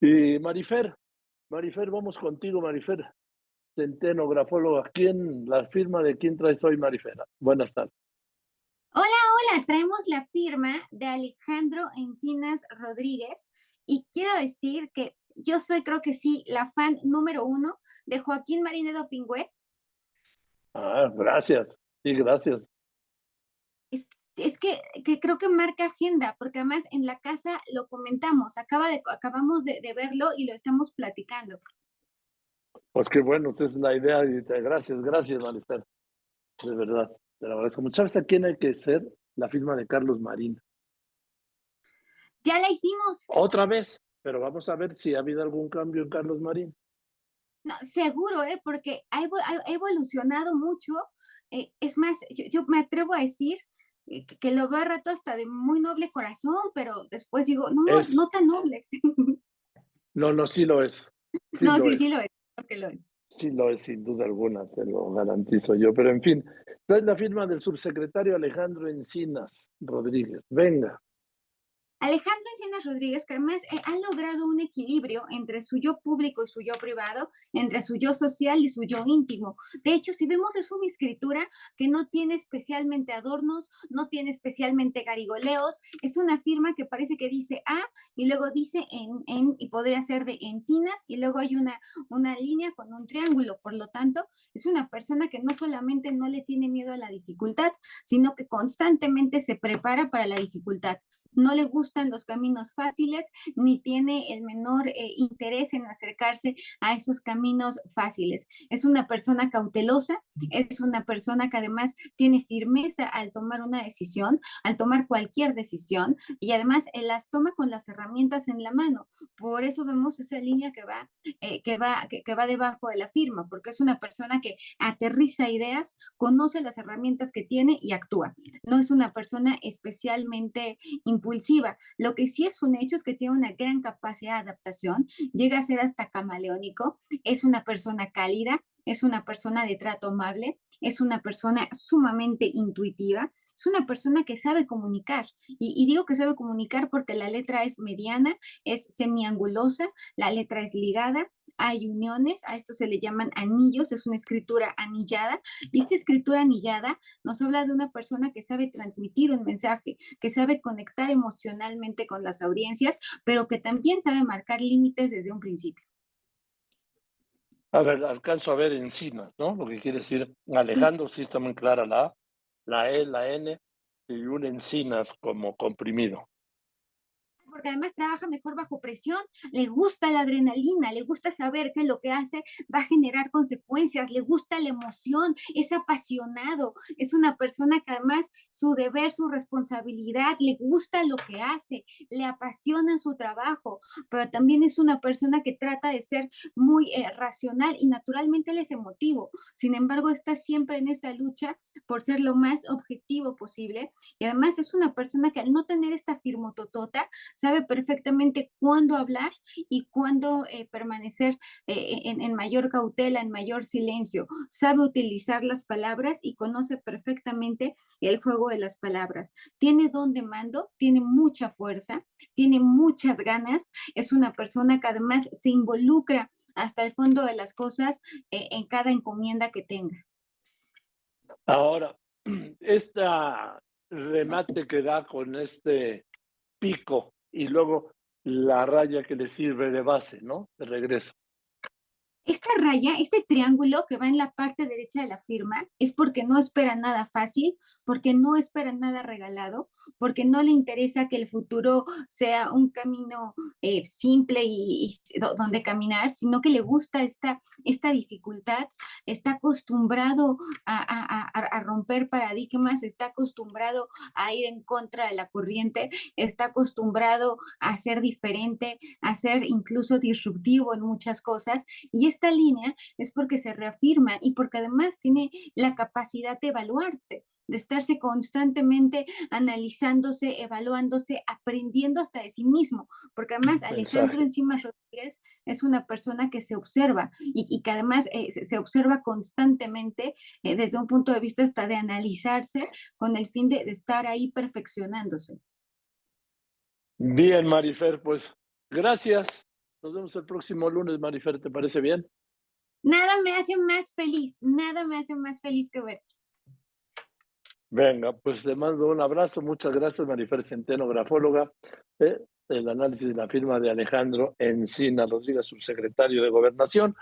Y Marifer, Marifer, vamos contigo, Marifer. Centeno, grafóloga. ¿Quién, la firma de quién traes hoy, Marifer? Buenas tardes. Hola, hola, traemos la firma de Alejandro Encinas Rodríguez y quiero decir que yo soy, creo que sí, la fan número uno de Joaquín Marín de Dopingüe. Ah, gracias. Sí, gracias. Es, que, que, creo que marca agenda, porque además en la casa lo comentamos, acaba de, acabamos de, verlo y lo estamos platicando. Pues qué bueno, esa es la idea. Gracias, gracias, Marifer. De verdad, te lo agradezco. ¿Sabes a quién hay que ser? La firma de Carlos Marín. Ya la hicimos. Otra vez, pero vamos a ver si ha habido algún cambio en Carlos Marín. No, seguro, ¿eh? porque ha, evolucionado mucho. Eh, es más, yo, me atrevo a decir que, lo veo a rato hasta de muy noble corazón, pero después digo, no, no tan noble. No, no, sí lo es. no, sí, sí lo es, porque lo es. Sí lo es, sin duda alguna, te lo garantizo yo. Pero en fin, es la firma del subsecretario Alejandro Encinas Rodríguez. Venga. Alejandro Encinas Rodríguez, además eh, ha logrado un equilibrio entre su yo público y su yo privado, entre su yo social y su yo íntimo. De hecho, si vemos, es una escritura que no tiene especialmente adornos, no tiene especialmente garigoleos, es una firma que parece que dice A y luego dice en, en y podría ser de encinas y luego hay una, una línea con un triángulo. Por lo tanto, es una persona que no solamente no le tiene miedo a la dificultad, sino que constantemente se prepara para la dificultad no le gustan los caminos fáciles ni tiene el menor eh, interés en acercarse a esos caminos fáciles. Es una persona cautelosa, es una persona que además tiene firmeza al tomar una decisión, al tomar cualquier decisión y además él las toma con las herramientas en la mano. Por eso vemos esa línea que va, eh, que, va, que, que va debajo de la firma, porque es una persona que aterriza ideas, conoce las herramientas que tiene y actúa. No es una persona especialmente impulsiva. Lo que sí es un hecho es que tiene una gran capacidad de adaptación, llega a ser hasta camaleónico, es una persona cálida, es una persona de trato amable, es una persona sumamente intuitiva, es una persona que sabe comunicar. Y, digo que sabe comunicar porque la letra es mediana, es semiangulosa, la letra es ligada, hay uniones, a esto se le llaman anillos, es una escritura anillada. Y esta escritura anillada nos habla de una persona que sabe transmitir un mensaje, que sabe conectar emocionalmente con las audiencias, pero que también sabe marcar límites desde un principio. A ver, alcanzo a ver encinas, ¿no? Lo que quiere decir, Alejandro sí está muy clara la A, la E, la N y un encinas como comprimido porque además trabaja mejor bajo presión, le gusta la adrenalina, le gusta saber que lo que hace va a generar consecuencias, le gusta la emoción, es apasionado, es una persona que además su deber, su responsabilidad, le gusta lo que hace, le apasiona su trabajo, pero también es una persona que trata de ser muy eh, racional y naturalmente él es emotivo. Sin embargo, está siempre en esa lucha por ser lo más objetivo posible y además es una persona que al no tener esta firmototota, sabe perfectamente cuándo hablar y cuándo eh, permanecer eh, en, mayor cautela, en mayor silencio. Sabe utilizar las palabras y conoce perfectamente el juego de las palabras. Tiene don de mando, tiene mucha fuerza, tiene muchas ganas, es una persona que además se involucra hasta el fondo de las cosas eh, en cada encomienda que tenga. Ahora, esta remate que da con este pico y luego la raya que le sirve de base, ¿no? De regreso. Esta raya, este triángulo que va en la parte derecha de la firma, es porque no espera nada fácil, porque no espera nada regalado, porque no le interesa que el futuro sea un camino eh, simple y, donde caminar, sino que le gusta esta, esta dificultad, está acostumbrado a, a romper paradigmas, está acostumbrado a ir en contra de la corriente, está acostumbrado a ser diferente, a ser incluso disruptivo en muchas cosas y es esta línea es porque se reafirma y porque además tiene la capacidad de evaluarse, de estarse constantemente analizándose, evaluándose, aprendiendo hasta de sí mismo, porque además Alejandro Encima Rodríguez es una persona que se observa y, que además eh, se, observa constantemente eh, desde un punto de vista hasta de analizarse con el fin de, de estar ahí perfeccionándose. Bien, Marifer, pues gracias Nos vemos el próximo lunes, Marifer, ¿te parece bien? Nada me hace más feliz, nada me hace más feliz que verte. Venga, pues te mando un abrazo. Muchas gracias, Marifer Centeno, grafóloga. Eh, el análisis de la firma de Alejandro Encina Rodríguez, subsecretario de Gobernación.